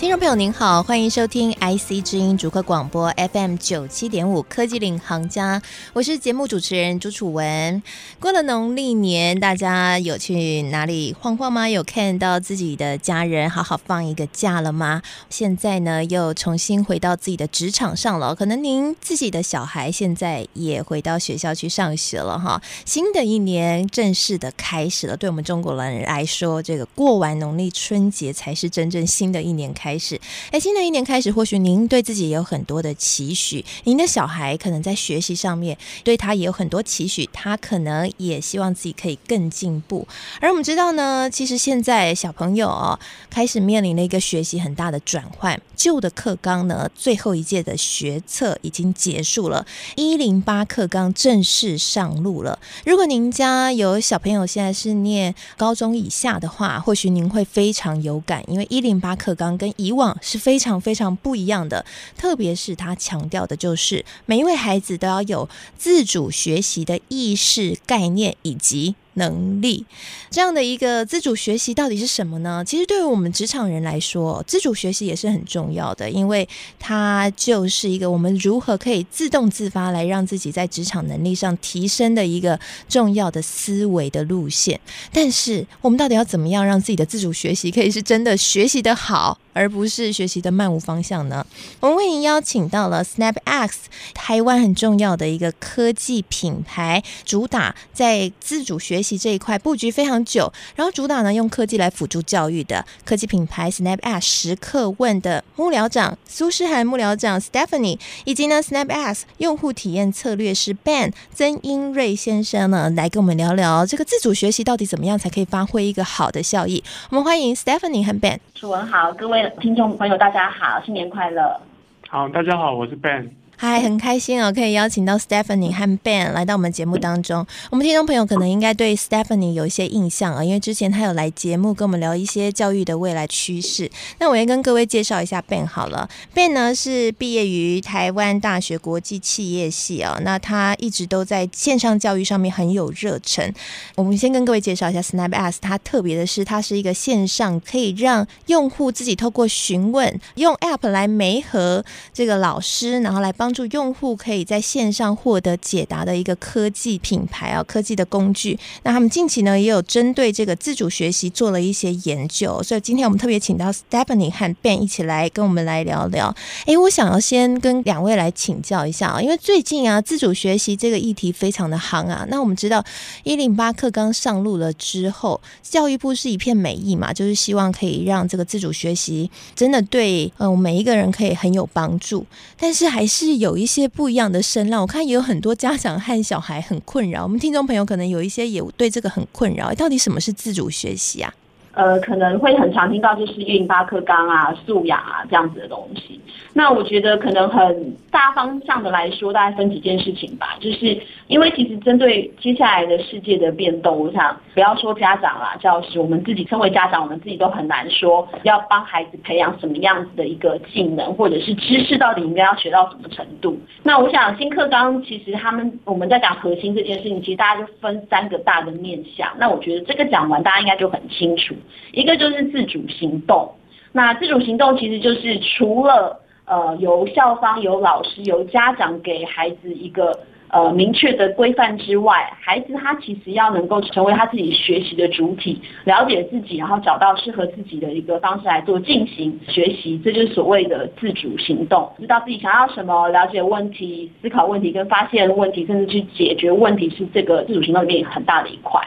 听众朋友您好，欢迎收听 IC 之音主客广播 FM 九七点五科技领航家，我是节目主持人朱楚文。过了农历年，大家有去哪里晃晃吗？有看到自己的家人好好放一个假了吗？现在呢，又重新回到自己的职场上了。可能您自己的小孩现在也回到学校去上学了哈。新的一年正式的开始了，对我们中国人来说，这个过完农历春节才是真正新的一年开始。开始，哎，新的一年开始，或许您对自己也有很多的期许，您的小孩可能在学习上面对他也有很多期许，他可能也希望自己可以更进步。而我们知道呢，其实现在小朋友哦，开始面临了一个学习很大的转换，旧的课纲呢，最后一届的学测已经结束了，一零八课纲正式上路了。如果您家有小朋友现在是念高中以下的话，或许您会非常有感，因为一零八课纲跟以往是非常非常不一样的，特别是他强调的就是每一位孩子都要有自主学习的意识、概念以及能力。这样的一个自主学习到底是什么呢？其实对于我们职场人来说，自主学习也是很重要的，因为它就是一个我们如何可以自动自发来让自己在职场能力上提升的一个重要的思维的路线。但是我们到底要怎么样让自己的自主学习可以是真的学习得好？而不是学习的漫无方向呢？我们为您邀请到了 SnapX，台湾很重要的一个科技品牌，主打在自主学习这一块布局非常久，然后主打呢用科技来辅助教育的科技品牌 SnapX 时刻问的幕僚长苏诗涵幕僚长 Stephanie，以及呢 Snap S 用户体验策略师 Ben 曾英瑞先生呢来跟我们聊聊这个自主学习到底怎么样才可以发挥一个好的效益。我们欢迎 Stephanie 和 Ben。楚文好，各位。听众朋友，大家好，新年快乐！好，大家好，我是 Ben。嗨，很开心哦，可以邀请到 Stephanie 和 Ben 来到我们节目当中。我们听众朋友可能应该对 Stephanie 有一些印象啊，因为之前他有来节目跟我们聊一些教育的未来趋势。那我也跟各位介绍一下 Ben 好了。Ben 呢是毕业于台湾大学国际企业系啊，那他一直都在线上教育上面很有热忱。我们先跟各位介绍一下 Snap S，它特别的是它是一个线上可以让用户自己透过询问，用 App 来媒合这个老师，然后来帮。帮助用户可以在线上获得解答的一个科技品牌啊，科技的工具。那他们近期呢也有针对这个自主学习做了一些研究，所以今天我们特别请到 Stephanie 和 Ben 一起来跟我们来聊聊。哎，我想要先跟两位来请教一下啊，因为最近啊自主学习这个议题非常的夯啊。那我们知道一零八课纲上路了之后，教育部是一片美意嘛，就是希望可以让这个自主学习真的对呃每一个人可以很有帮助，但是还是。有一些不一样的声浪，我看也有很多家长和小孩很困扰。我们听众朋友可能有一些也对这个很困扰，到底什么是自主学习啊？呃，可能会很常听到就是一零八课纲啊、素养啊这样子的东西。那我觉得可能很大方向的来说，大概分几件事情吧。就是因为其实针对接下来的世界的变动，我想不要说家长啦、教师，我们自己身为家长，我们自己都很难说要帮孩子培养什么样子的一个技能，或者是知识到底应该要学到什么程度。那我想新课纲其实他们我们在讲核心这件事情，其实大家就分三个大的面向。那我觉得这个讲完，大家应该就很清楚。一个就是自主行动，那自主行动其实就是除了呃由校方、由老师、由家长给孩子一个呃明确的规范之外，孩子他其实要能够成为他自己学习的主体，了解自己，然后找到适合自己的一个方式来做进行学习，这就是所谓的自主行动。知道自己想要什么，了解问题、思考问题跟发现问题，甚至去解决问题，是这个自主行动里面很大的一块。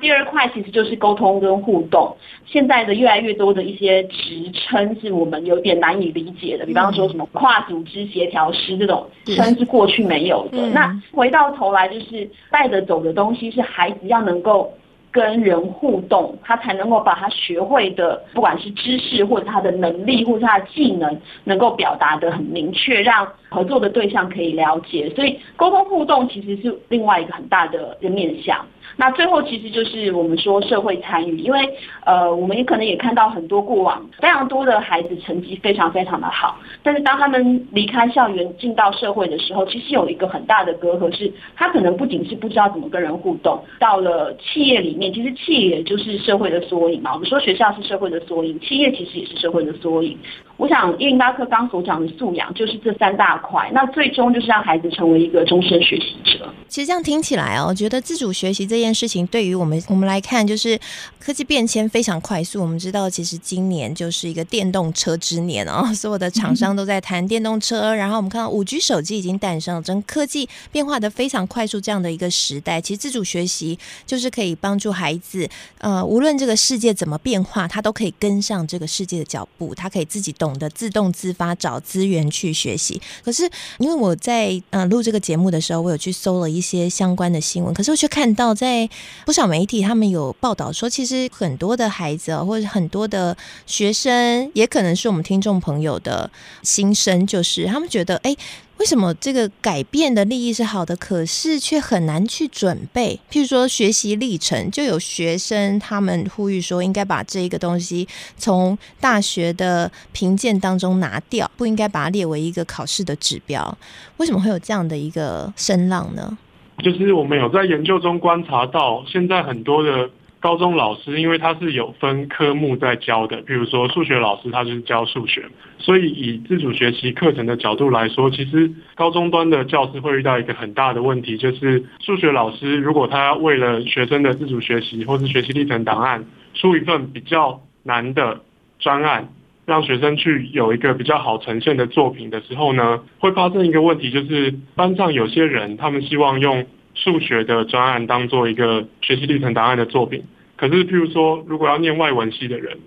第二块其实就是沟通跟互动。现在的越来越多的一些职称是我们有点难以理解的，比方说什么跨组织协调师这种称是过去没有的。那回到头来就是带着走的东西是孩子要能够跟人互动，他才能够把他学会的，不管是知识或者他的能力或者他的技能，能够表达得很明确，让合作的对象可以了解。所以沟通互动其实是另外一个很大的一个面向。那最后其实就是我们说社会参与，因为呃，我们也可能也看到很多过往非常多的孩子成绩非常非常的好，但是当他们离开校园进到社会的时候，其实有一个很大的隔阂，是他可能不仅是不知道怎么跟人互动，到了企业里面，其实企业就是社会的缩影嘛。我们说学校是社会的缩影，企业其实也是社会的缩影。我想一零八课刚所讲的素养就是这三大块，那最终就是让孩子成为一个终身学习者。其实这样听起来哦，我觉得自主学习这件事情对于我们我们来看，就是科技变迁非常快速。我们知道，其实今年就是一个电动车之年哦，所有的厂商都在谈电动车。然后我们看到五 G 手机已经诞生了，整科技变化的非常快速，这样的一个时代，其实自主学习就是可以帮助孩子，呃，无论这个世界怎么变化，他都可以跟上这个世界的脚步，他可以自己懂得自动自发找资源去学习。可是因为我在嗯录这个节目的时候，我有去搜了一些相关的新闻，可是我却看到在不少媒体他们有报道说，其实很多的孩子或者很多的学生，也可能是我们听众朋友的心声，就是他们觉得，哎，为什么这个改变的利益是好的，可是却很难去准备？譬如说学习历程，就有学生他们呼吁说，应该把这一个东西从大学的评鉴当中拿掉，不应该把它列为一个考试的指标。为什么会有这样的一个声浪呢？就是我们有在研究中观察到，现在很多的高中老师，因为他是有分科目在教的，比如说数学老师他就是教数学，所以以自主学习课程的角度来说，其实高中端的教师会遇到一个很大的问题，就是数学老师如果他为了学生的自主学习或是学习历程档案出一份比较难的专案。让学生去有一个比较好呈现的作品的时候呢，会发生一个问题，就是班上有些人他们希望用数学的专案当做一个学习历程档案的作品，可是譬如说，如果要念外文系的人，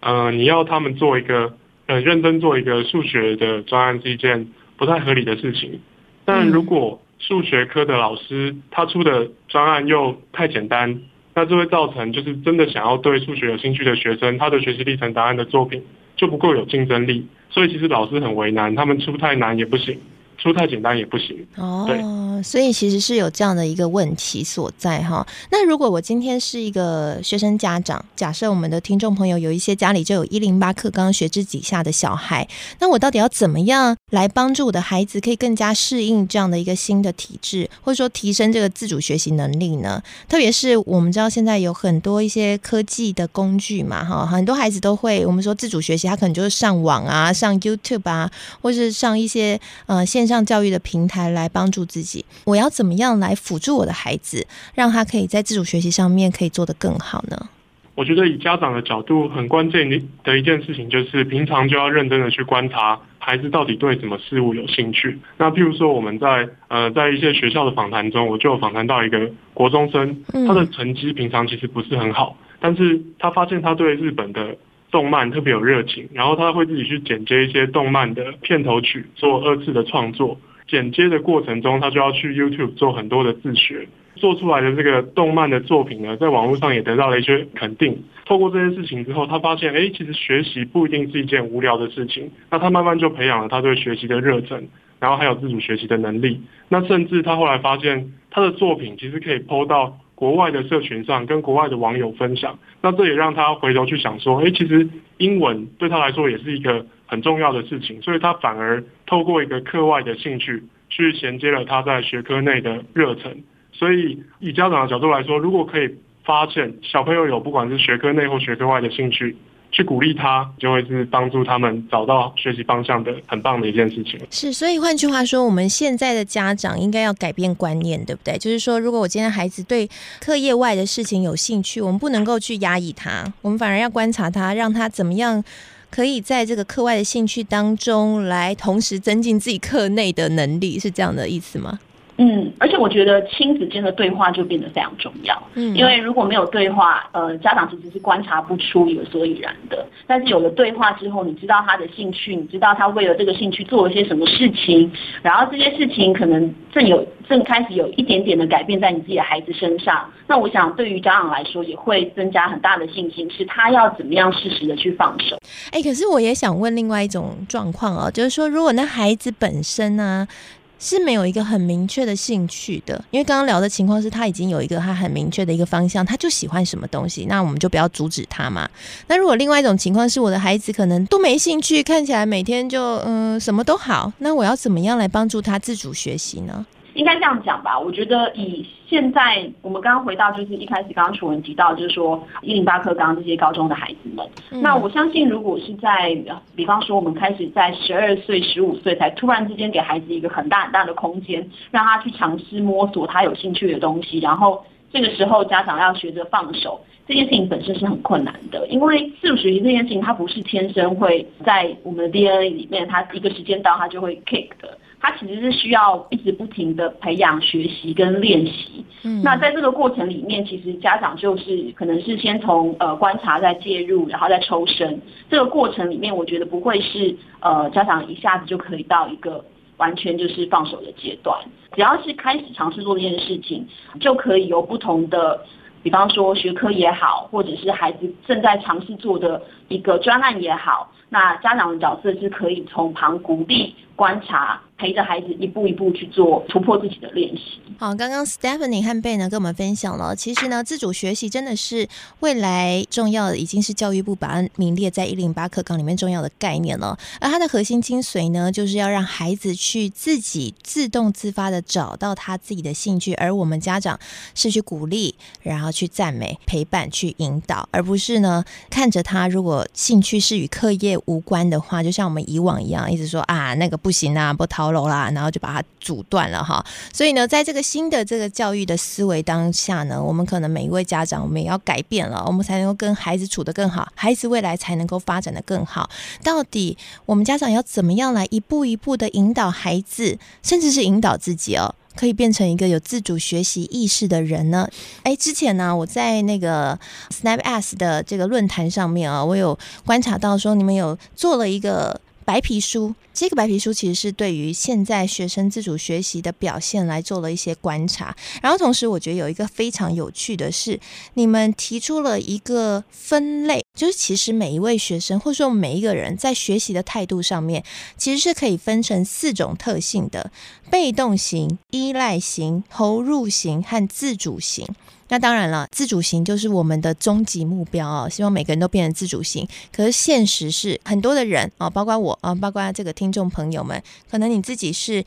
呃，你要他们做一个很认真做一个数学的专案是一件不太合理的事情。但如果数学科的老师他出的专案又太简单，那就会造成就是真的想要对数学有兴趣的学生，他的学习历程答案的作品。就不够有竞争力，所以其实老师很为难，他们出太难也不行。出太简单也不行哦，所以其实是有这样的一个问题所在哈。那如果我今天是一个学生家长，假设我们的听众朋友有一些家里就有一零八课刚学制底下的小孩，那我到底要怎么样来帮助我的孩子可以更加适应这样的一个新的体制，或者说提升这个自主学习能力呢？特别是我们知道现在有很多一些科技的工具嘛，哈，很多孩子都会我们说自主学习，他可能就是上网啊，上 YouTube 啊，或是上一些呃线。上教育的平台来帮助自己，我要怎么样来辅助我的孩子，让他可以在自主学习上面可以做得更好呢？我觉得以家长的角度，很关键的一件事情就是，平常就要认真的去观察孩子到底对什么事物有兴趣。那譬如说，我们在呃在一些学校的访谈中，我就有访谈到一个国中生，他的成绩平常其实不是很好，但是他发现他对日本的。动漫特别有热情，然后他会自己去剪接一些动漫的片头曲，做二次的创作。剪接的过程中，他就要去 YouTube 做很多的自学，做出来的这个动漫的作品呢，在网络上也得到了一些肯定。透过这些事情之后，他发现，哎，其实学习不一定是一件无聊的事情。那他慢慢就培养了他对学习的热忱，然后还有自主学习的能力。那甚至他后来发现，他的作品其实可以抛到。国外的社群上跟国外的网友分享，那这也让他回头去想说，哎，其实英文对他来说也是一个很重要的事情，所以他反而透过一个课外的兴趣去衔接了他在学科内的热忱。所以以家长的角度来说，如果可以发现小朋友有不管是学科内或学科外的兴趣，去鼓励他，就会是帮助他们找到学习方向的很棒的一件事情。是，所以换句话说，我们现在的家长应该要改变观念，对不对？就是说，如果我今天孩子对课业外的事情有兴趣，我们不能够去压抑他，我们反而要观察他，让他怎么样可以在这个课外的兴趣当中来同时增进自己课内的能力，是这样的意思吗？嗯，而且我觉得亲子间的对话就变得非常重要。嗯，因为如果没有对话，呃，家长其实是观察不出一个所以然的。但是有了对话之后，你知道他的兴趣，你知道他为了这个兴趣做了些什么事情，然后这些事情可能正有正开始有一点点的改变在你自己的孩子身上。那我想对于家长来说，也会增加很大的信心，是他要怎么样适时的去放手。哎，可是我也想问另外一种状况哦，就是说，如果那孩子本身呢？是没有一个很明确的兴趣的，因为刚刚聊的情况是他已经有一个他很明确的一个方向，他就喜欢什么东西，那我们就不要阻止他嘛。那如果另外一种情况是我的孩子可能都没兴趣，看起来每天就嗯什么都好，那我要怎么样来帮助他自主学习呢？应该这样讲吧，我觉得以现在我们刚刚回到就是一开始刚刚楚文提到，就是说一零八课纲这些高中的孩子们，嗯、那我相信如果是在比方说我们开始在十二岁、十五岁才突然之间给孩子一个很大很大的空间，让他去尝试摸索他有兴趣的东西，然后这个时候家长要学着放手，这件事情本身是很困难的，因为自主学习这件事情它不是天生会在我们的 DNA 里面，它一个时间到它就会 kick 的。它其实是需要一直不停的培养、学习跟练习。嗯，那在这个过程里面，其实家长就是可能是先从呃观察再介入，然后再抽身。这个过程里面，我觉得不会是呃家长一下子就可以到一个完全就是放手的阶段。只要是开始尝试做这件事情，就可以有不同的，比方说学科也好，或者是孩子正在尝试做的一个专案也好，那家长的角色是可以从旁鼓励、观察。陪着孩子一步一步去做突破自己的练习。好，刚刚 Stephanie 和贝呢跟我们分享了，其实呢自主学习真的是未来重要的，已经是教育部把它名列在一零八课纲里面重要的概念了。而它的核心精髓呢，就是要让孩子去自己自动自发的找到他自己的兴趣，而我们家长是去鼓励，然后去赞美、陪伴、去引导，而不是呢看着他如果兴趣是与课业无关的话，就像我们以往一样，一直说啊那个不行啊，不讨。楼啦，然后就把它阻断了哈。所以呢，在这个新的这个教育的思维当下呢，我们可能每一位家长，我们也要改变了，我们才能够跟孩子处得更好，孩子未来才能够发展得更好。到底我们家长要怎么样来一步一步的引导孩子，甚至是引导自己哦，可以变成一个有自主学习意识的人呢？哎，之前呢，我在那个 SnapS 的这个论坛上面啊，我有观察到说，你们有做了一个。白皮书，这个白皮书其实是对于现在学生自主学习的表现来做了一些观察，然后同时我觉得有一个非常有趣的是，你们提出了一个分类，就是其实每一位学生或者说每一个人在学习的态度上面，其实是可以分成四种特性的：被动型、依赖型、投入型和自主型。那当然了，自主型就是我们的终极目标哦，希望每个人都变成自主型。可是现实是，很多的人啊，包括我啊，包括这个听众朋友们，可能你自己是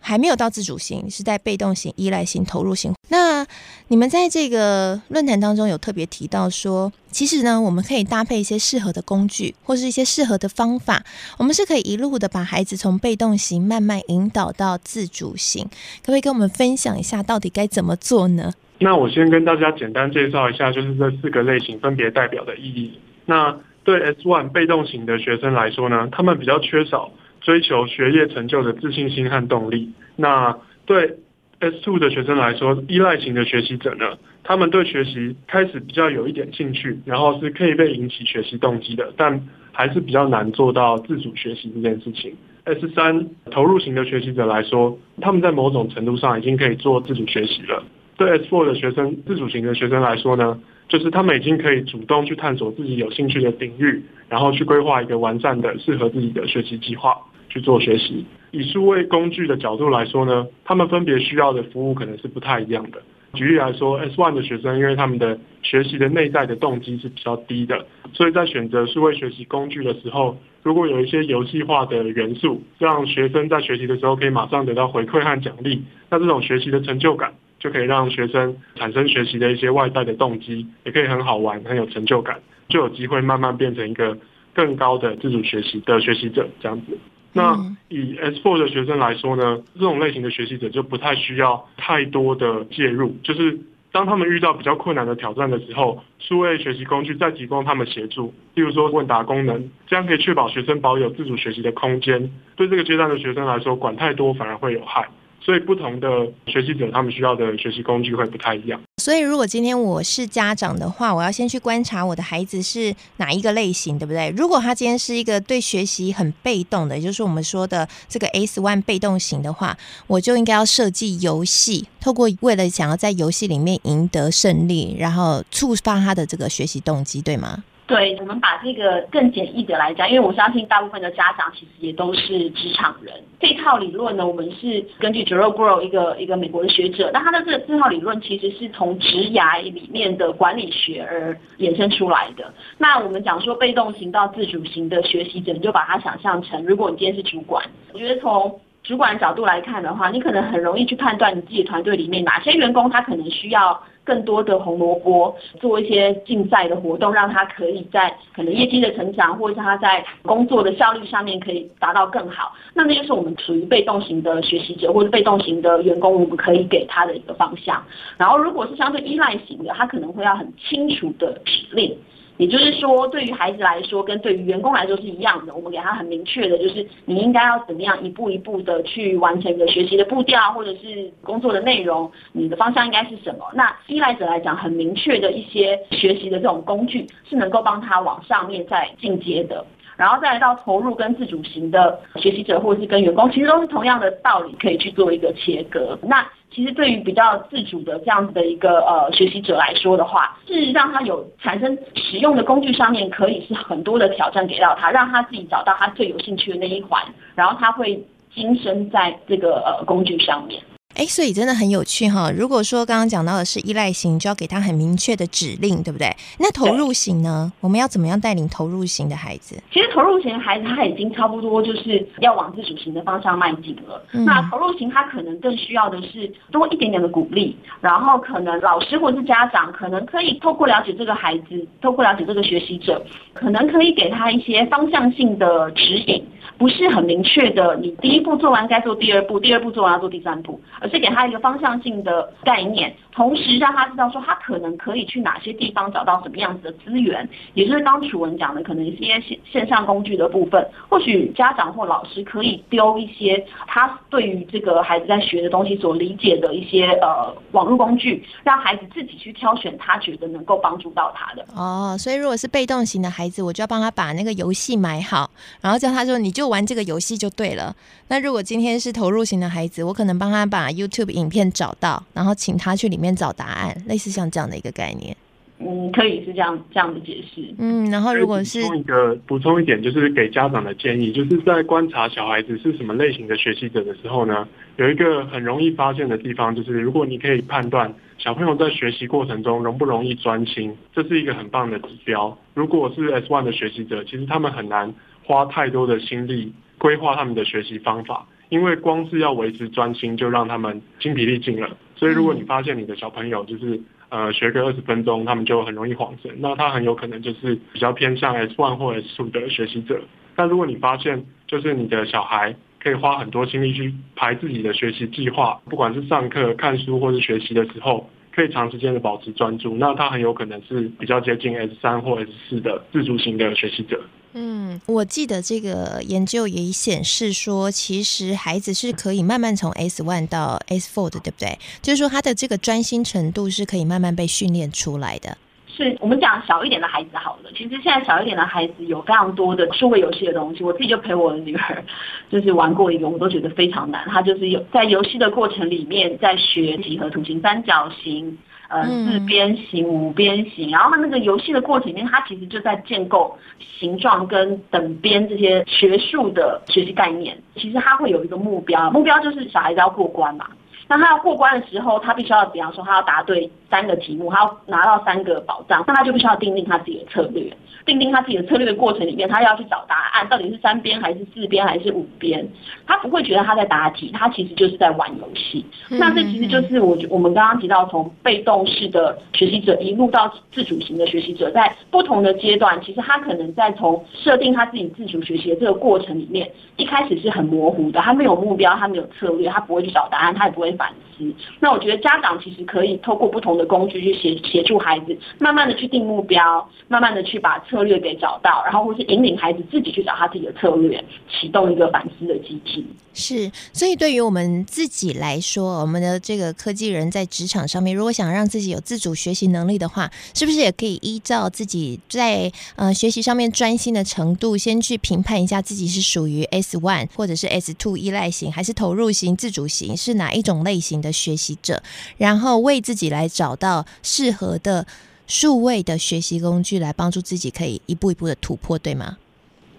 还没有到自主型，是在被动型、依赖型、投入型。那你们在这个论坛当中有特别提到说，其实呢，我们可以搭配一些适合的工具，或是一些适合的方法，我们是可以一路的把孩子从被动型慢慢引导到自主型。可不可以跟我们分享一下，到底该怎么做呢？那我先跟大家简单介绍一下，就是这四个类型分别代表的意义。那对 S one 被动型的学生来说呢，他们比较缺少追求学业成就的自信心和动力。那对 S two 的学生来说，依赖型的学习者呢，他们对学习开始比较有一点兴趣，然后是可以被引起学习动机的，但还是比较难做到自主学习这件事情。S 三投入型的学习者来说，他们在某种程度上已经可以做自主学习了。对 S4 的学生，自主型的学生来说呢，就是他们已经可以主动去探索自己有兴趣的领域，然后去规划一个完善的、适合自己的学习计划去做学习。以数位工具的角度来说呢，他们分别需要的服务可能是不太一样的。举例来说，S1 的学生因为他们的学习的内在的动机是比较低的，所以在选择数位学习工具的时候，如果有一些游戏化的元素，让学生在学习的时候可以马上得到回馈和奖励，那这种学习的成就感。就可以让学生产生学习的一些外在的动机，也可以很好玩、很有成就感，就有机会慢慢变成一个更高的自主学习的学习者这样子。那以 S4 的学生来说呢，这种类型的学习者就不太需要太多的介入，就是当他们遇到比较困难的挑战的时候，数位学习工具再提供他们协助，例如说问答功能，这样可以确保学生保有自主学习的空间。对这个阶段的学生来说，管太多反而会有害。所以不同的学习者，他们需要的学习工具会不太一样。所以如果今天我是家长的话，我要先去观察我的孩子是哪一个类型，对不对？如果他今天是一个对学习很被动的，也就是我们说的这个 S one 被动型的话，我就应该要设计游戏，透过为了想要在游戏里面赢得胜利，然后触发他的这个学习动机，对吗？对，我们把这个更简易的来讲，因为我相信大部分的家长其实也都是职场人。这套理论呢，我们是根据 Jerome Grow 一个一个美国的学者，那他的这个这套理论其实是从职涯里面的管理学而衍生出来的。那我们讲说被动型到自主型的学习者，你就把它想象成，如果你今天是主管，我觉得从主管角度来看的话，你可能很容易去判断你自己团队里面哪些员工他可能需要更多的红萝卜，做一些竞赛的活动，让他可以在可能业绩的成长，或者是他在工作的效率上面可以达到更好。那那就是我们属于被动型的学习者，或者被动型的员工，我们可以给他的一个方向。然后如果是相对依赖型的，他可能会要很清楚的指令。也就是说，对于孩子来说，跟对于员工来说是一样的。我们给他很明确的，就是你应该要怎么样一步一步的去完成一个学习的步调，或者是工作的内容，你的方向应该是什么？那依赖者来讲，很明确的一些学习的这种工具，是能够帮他往上面再进阶的。然后再来到投入跟自主型的学习者，或者是跟员工，其实都是同样的道理，可以去做一个切割。那其实对于比较自主的这样子的一个呃学习者来说的话，事实上他有产生使用的工具上面可以是很多的挑战给到他，让他自己找到他最有兴趣的那一环，然后他会精深在这个呃工具上面。哎，所以真的很有趣哈。如果说刚刚讲到的是依赖型，就要给他很明确的指令，对不对？那投入型呢？我们要怎么样带领投入型的孩子？其实投入型的孩子他已经差不多就是要往自主型的方向迈进了。嗯。那投入型他可能更需要的是多一点点的鼓励，然后可能老师或是家长可能可以透过了解这个孩子，透过了解这个学习者，可能可以给他一些方向性的指引。不是很明确的，你第一步做完该做第二步，第二步做完要做第三步，而是给他一个方向性的概念，同时让他知道说他可能可以去哪些地方找到什么样子的资源，也就是刚楚文讲的，可能一些线线上工具的部分，或许家长或老师可以丢一些他对于这个孩子在学的东西所理解的一些呃网络工具，让孩子自己去挑选他觉得能够帮助到他的。哦，所以如果是被动型的孩子，我就要帮他把那个游戏买好，然后叫他说你就。玩这个游戏就对了。那如果今天是投入型的孩子，我可能帮他把 YouTube 影片找到，然后请他去里面找答案，类似像这样的一个概念。嗯，可以是这样这样的解释。嗯，然后如果是补充一个补充一点，就是给家长的建议，就是在观察小孩子是什么类型的学习者的时候呢，有一个很容易发现的地方，就是如果你可以判断小朋友在学习过程中容不容易专心，这是一个很棒的指标。如果是 S one 的学习者，其实他们很难。花太多的心力规划他们的学习方法，因为光是要维持专心就让他们精疲力尽了。所以如果你发现你的小朋友就是呃学个二十分钟，他们就很容易恍神，那他很有可能就是比较偏向 S1 或 S2 的学习者。但如果你发现就是你的小孩可以花很多精力去排自己的学习计划，不管是上课、看书或是学习的时候，可以长时间的保持专注，那他很有可能是比较接近 S 三或 S 四的自主型的学习者。嗯，我记得这个研究也显示说，其实孩子是可以慢慢从 S one 到 S four 的，对不对？就是说他的这个专心程度是可以慢慢被训练出来的。是我们讲小一点的孩子好了，其实现在小一点的孩子有非常多的数位游戏的东西，我自己就陪我的女儿就是玩过一个，我都觉得非常难。他就是有在游戏的过程里面在学几何图形、三角形、呃四边形、五边形，然后它那个游戏的过程里面，他其实就在建构形状跟等边这些学术的学习概念。其实他会有一个目标，目标就是小孩子要过关嘛。那他要过关的时候，他必须要，比方说他要答对三个题目，他要拿到三个宝藏，那他就必须要定定他自己的策略。定定他自己的策略的过程里面，他要去找答案，到底是三边还是四边还是五边？他不会觉得他在答题，他其实就是在玩游戏。那这其实就是我我们刚刚提到，从被动式的学习者一路到自主型的学习者，在不同的阶段，其实他可能在从设定他自己自主学习的这个过程里面，一开始是很模糊的，他没有目标，他没有策略，他不会去找答案，他也不会反思。那我觉得家长其实可以透过不同的工具去协协助孩子，慢慢的去定目标，慢慢的去把策略给找到，然后或是引领孩子自己去找他自己的策略，启动一个反思的机制。是，所以对于我们自己来说，我们的这个科技人在职场上面，如果想让自己有自主学习能力的话，是不是也可以依照自己在呃学习上面专心的程度，先去评判一下自己是属于 S one 或者是 S two 依赖型，还是投入型、自主型，是哪一种类型的学习者，然后为自己来找到适合的。数位的学习工具来帮助自己可以一步一步的突破，对吗？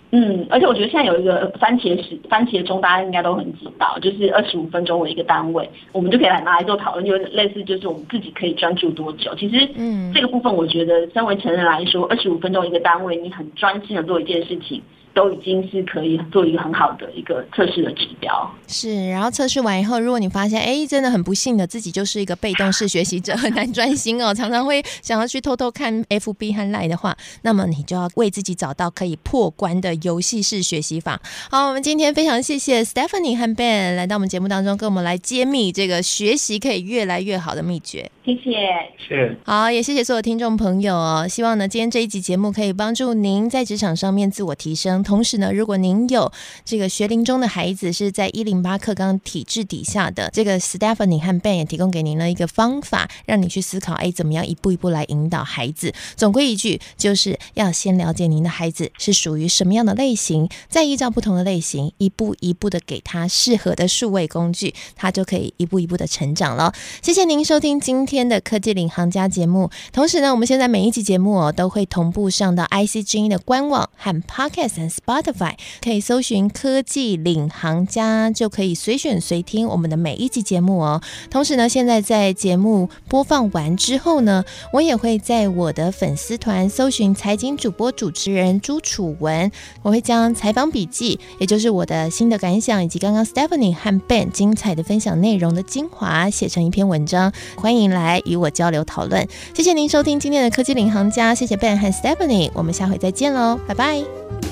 嗯，而且我觉得现在有一个番茄时番茄钟，大家应该都很知道，就是二十五分钟为一个单位，我们就可以来拿来做讨论，就类似就是我们自己可以专注多久。其实，嗯，这个部分我觉得，身为成人来说，二十五分钟一个单位，你很专心的做一件事情。都已经是可以做一个很好的一个测试的指标。是，然后测试完以后，如果你发现，哎，真的很不幸的，自己就是一个被动式学习者，很难专心哦，常常会想要去偷偷看 FB 和 Line 的话，那么你就要为自己找到可以破关的游戏式学习法。好，我们今天非常谢谢 Stephanie 和 Ben 来到我们节目当中，跟我们来揭秘这个学习可以越来越好的秘诀。谢谢，是。好，也谢谢所有听众朋友哦。希望呢，今天这一集节目可以帮助您在职场上面自我提升。同时呢，如果您有这个学龄中的孩子是在一零八课纲体制底下的，这个 Stephanie 和 Ben 也提供给您了一个方法，让你去思考，哎，怎么样一步一步来引导孩子。总归一句，就是要先了解您的孩子是属于什么样的类型，再依照不同的类型，一步一步的给他适合的数位工具，他就可以一步一步的成长了。谢谢您收听今天的科技领航家节目。同时呢，我们现在每一集节目哦，都会同步上到 IC 之音的官网和 Podcast Spotify。可以搜寻科技领航家，就可以随选随听我们的每一集节目哦。同时呢，现在在节目播放完之后呢，我也会在我的粉丝团搜寻财经主播主持人朱楚文，我会将采访笔记，也就是我的新的感想，以及刚刚 Stephanie 和 Ben 精彩的分享内容的精华，写成一篇文章，欢迎来与我交流讨论。谢谢您收听今天的科技领航家，谢谢 Ben 和 Stephanie，我们下回再见喽，拜拜。